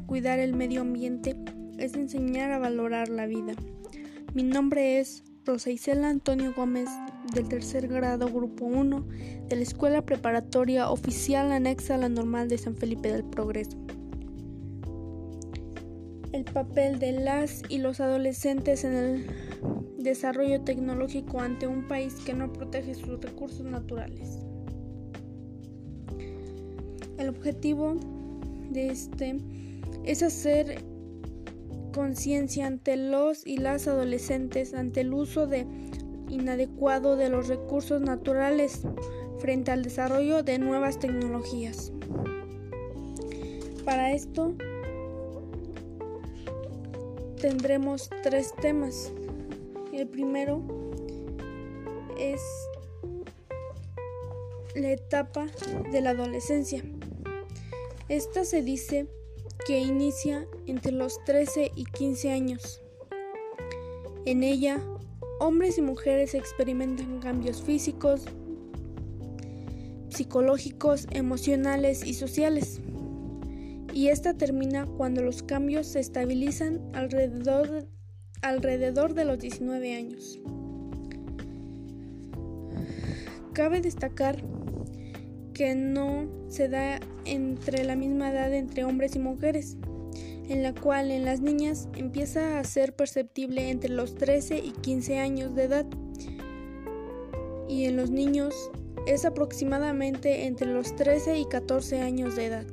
cuidar el medio ambiente es enseñar a valorar la vida. Mi nombre es Rosa Isela Antonio Gómez del tercer grado grupo 1 de la Escuela Preparatoria Oficial Anexa a la Normal de San Felipe del Progreso. El papel de las y los adolescentes en el desarrollo tecnológico ante un país que no protege sus recursos naturales. El objetivo de este es hacer conciencia ante los y las adolescentes ante el uso de inadecuado de los recursos naturales frente al desarrollo de nuevas tecnologías. Para esto tendremos tres temas. El primero es la etapa de la adolescencia. Esta se dice que inicia entre los 13 y 15 años. En ella, hombres y mujeres experimentan cambios físicos, psicológicos, emocionales y sociales. Y esta termina cuando los cambios se estabilizan alrededor, de los 19 años. Cabe destacar que no se da entre la misma edad entre hombres y mujeres, en la cual en las niñas empieza a ser perceptible entre los 13 y 15 años de edad y en los niños es aproximadamente entre los 13 y 14 años de edad.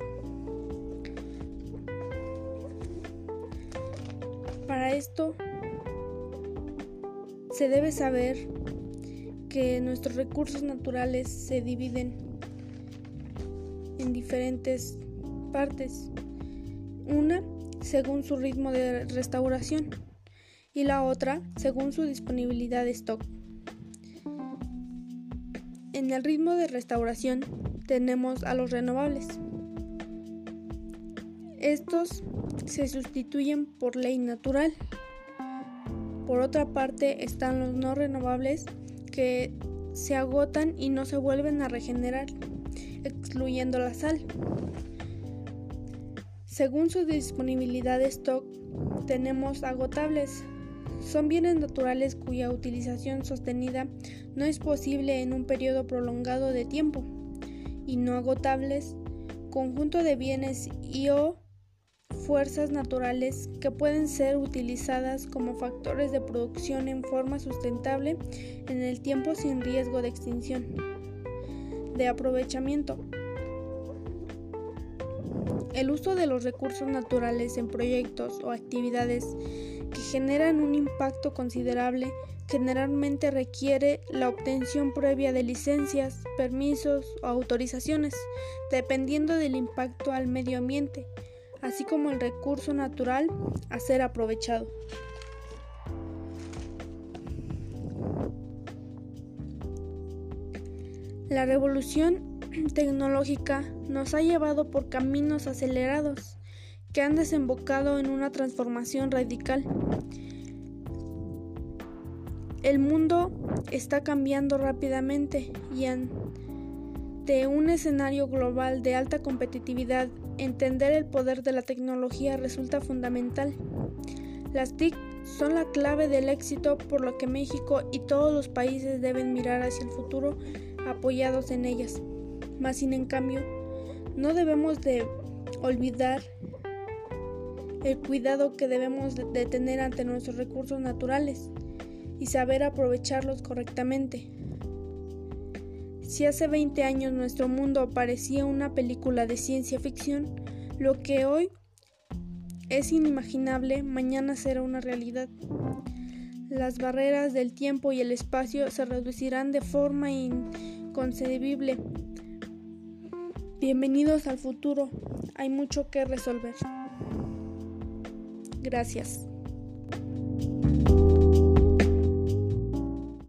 Para esto se debe saber que nuestros recursos naturales se dividen en diferentes partes. Una según su ritmo de restauración y la otra según su disponibilidad de stock. En el ritmo de restauración tenemos a los renovables. Estos se sustituyen por ley natural. Por otra parte están los no renovables que se agotan y no se vuelven a regenerar excluyendo la sal. Según su disponibilidad de stock, tenemos agotables. Son bienes naturales cuya utilización sostenida no es posible en un periodo prolongado de tiempo. Y no agotables, conjunto de bienes y o fuerzas naturales que pueden ser utilizadas como factores de producción en forma sustentable en el tiempo sin riesgo de extinción de aprovechamiento. El uso de los recursos naturales en proyectos o actividades que generan un impacto considerable generalmente requiere la obtención previa de licencias, permisos o autorizaciones, dependiendo del impacto al medio ambiente, así como el recurso natural a ser aprovechado. La revolución tecnológica nos ha llevado por caminos acelerados que han desembocado en una transformación radical. El mundo está cambiando rápidamente y ante un escenario global de alta competitividad, entender el poder de la tecnología resulta fundamental. Las TIC son la clave del éxito por lo que México y todos los países deben mirar hacia el futuro apoyados en ellas. Más sin en cambio, no debemos de olvidar el cuidado que debemos de tener ante nuestros recursos naturales y saber aprovecharlos correctamente. Si hace 20 años nuestro mundo parecía una película de ciencia ficción, lo que hoy es inimaginable mañana será una realidad. Las barreras del tiempo y el espacio se reducirán de forma inconcebible. Bienvenidos al futuro. Hay mucho que resolver. Gracias.